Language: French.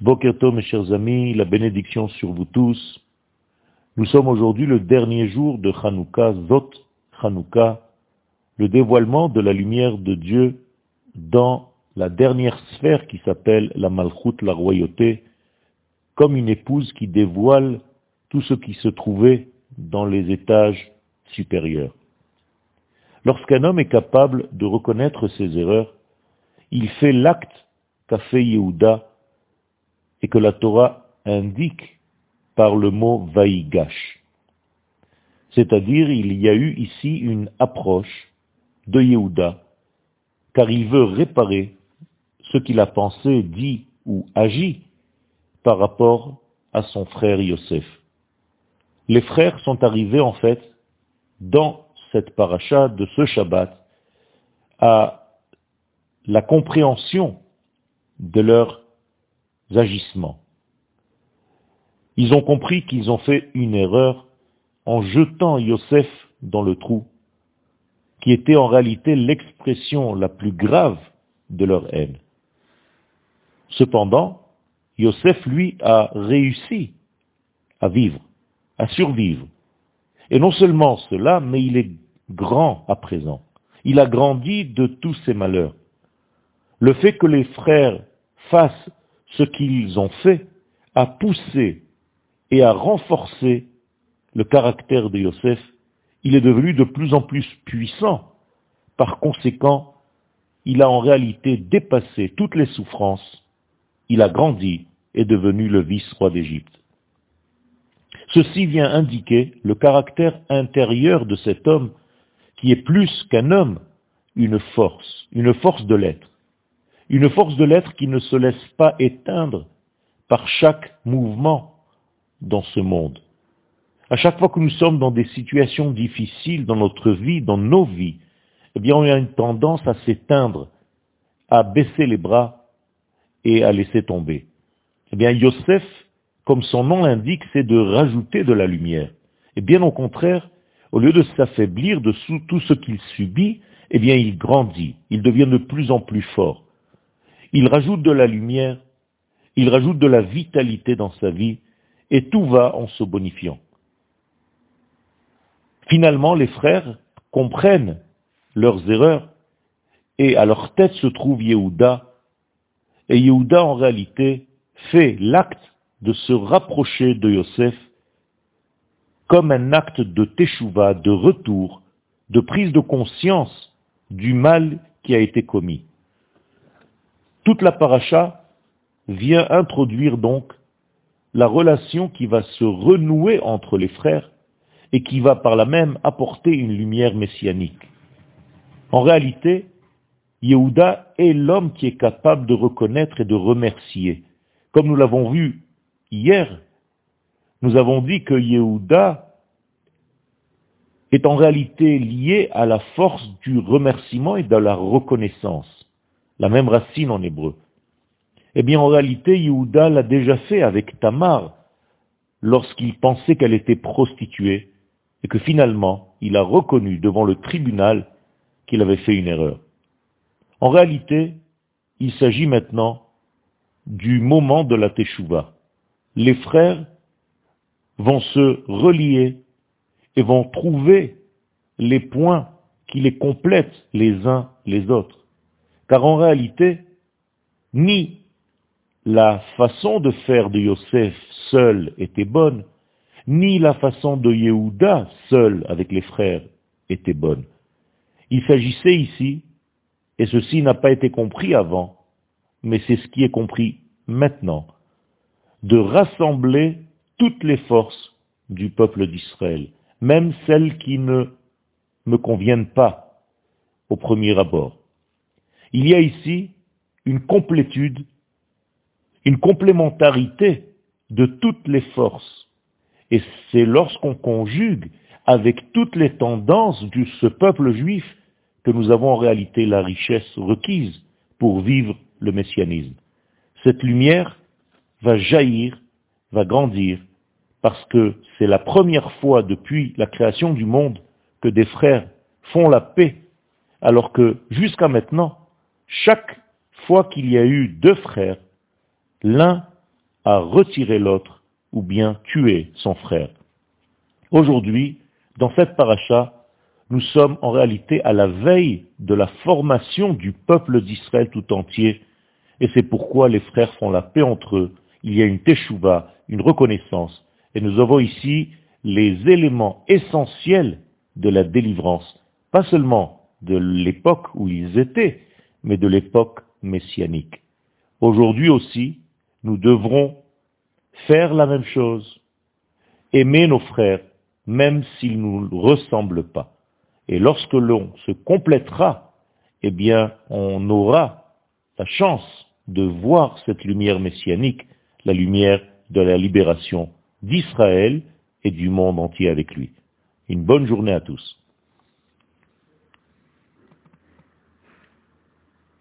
Bokerto, mes chers amis, la bénédiction sur vous tous. Nous sommes aujourd'hui le dernier jour de Hanouka, Zot Hanouka, le dévoilement de la lumière de Dieu dans la dernière sphère qui s'appelle la Malchut, la royauté, comme une épouse qui dévoile tout ce qui se trouvait dans les étages supérieurs. Lorsqu'un homme est capable de reconnaître ses erreurs, il fait l'acte qu'a fait Yehuda et que la Torah indique par le mot Vaïgash. C'est-à-dire, il y a eu ici une approche de Yehuda, car il veut réparer ce qu'il a pensé, dit ou agi par rapport à son frère Yosef. Les frères sont arrivés en fait dans cette paracha de ce Shabbat à la compréhension de leurs agissements. Ils ont compris qu'ils ont fait une erreur en jetant Yosef dans le trou, qui était en réalité l'expression la plus grave de leur haine. Cependant, Yosef, lui, a réussi à vivre, à survivre. Et non seulement cela, mais il est grand à présent. Il a grandi de tous ses malheurs. Le fait que les frères fassent ce qu'ils ont fait a poussé et a renforcé le caractère de Yosef. Il est devenu de plus en plus puissant. Par conséquent, il a en réalité dépassé toutes les souffrances. Il a grandi et devenu le vice-roi d'Égypte. Ceci vient indiquer le caractère intérieur de cet homme qui est plus qu'un homme, une force, une force de l'être. Une force de l'être qui ne se laisse pas éteindre par chaque mouvement dans ce monde. À chaque fois que nous sommes dans des situations difficiles dans notre vie, dans nos vies, eh bien, on a une tendance à s'éteindre, à baisser les bras et à laisser tomber. Eh bien, Yosef, comme son nom l'indique, c'est de rajouter de la lumière. Et bien au contraire, au lieu de s'affaiblir de tout ce qu'il subit, eh bien, il grandit, il devient de plus en plus fort. Il rajoute de la lumière, il rajoute de la vitalité dans sa vie, et tout va en se bonifiant. Finalement, les frères comprennent leurs erreurs, et à leur tête se trouve Yehuda, et Yehuda en réalité fait l'acte de se rapprocher de Yosef comme un acte de teshuva, de retour, de prise de conscience du mal qui a été commis. Toute la paracha vient introduire donc la relation qui va se renouer entre les frères et qui va par là même apporter une lumière messianique. En réalité, Yehuda est l'homme qui est capable de reconnaître et de remercier. Comme nous l'avons vu hier, nous avons dit que Yehuda est en réalité lié à la force du remerciement et de la reconnaissance la même racine en hébreu. Eh bien, en réalité, Yehuda l'a déjà fait avec Tamar, lorsqu'il pensait qu'elle était prostituée, et que finalement, il a reconnu devant le tribunal qu'il avait fait une erreur. En réalité, il s'agit maintenant du moment de la Teshuvah. Les frères vont se relier et vont trouver les points qui les complètent les uns les autres. Car en réalité, ni la façon de faire de Yosef seul était bonne, ni la façon de Yehuda seul avec les frères était bonne. Il s'agissait ici, et ceci n'a pas été compris avant, mais c'est ce qui est compris maintenant, de rassembler toutes les forces du peuple d'Israël, même celles qui ne me conviennent pas au premier abord. Il y a ici une complétude, une complémentarité de toutes les forces. Et c'est lorsqu'on conjugue avec toutes les tendances de ce peuple juif que nous avons en réalité la richesse requise pour vivre le messianisme. Cette lumière va jaillir, va grandir, parce que c'est la première fois depuis la création du monde que des frères font la paix, alors que jusqu'à maintenant, chaque fois qu'il y a eu deux frères, l'un à retirer l'autre ou bien tuer son frère. Aujourd'hui, dans cette paracha, nous sommes en réalité à la veille de la formation du peuple d'Israël tout entier, et c'est pourquoi les frères font la paix entre eux. Il y a une teshuva, une reconnaissance, et nous avons ici les éléments essentiels de la délivrance, pas seulement de l'époque où ils étaient, mais de l'époque messianique. Aujourd'hui aussi, nous devrons faire la même chose, aimer nos frères, même s'ils ne nous ressemblent pas. Et lorsque l'on se complétera, eh bien, on aura la chance de voir cette lumière messianique, la lumière de la libération d'Israël et du monde entier avec lui. Une bonne journée à tous.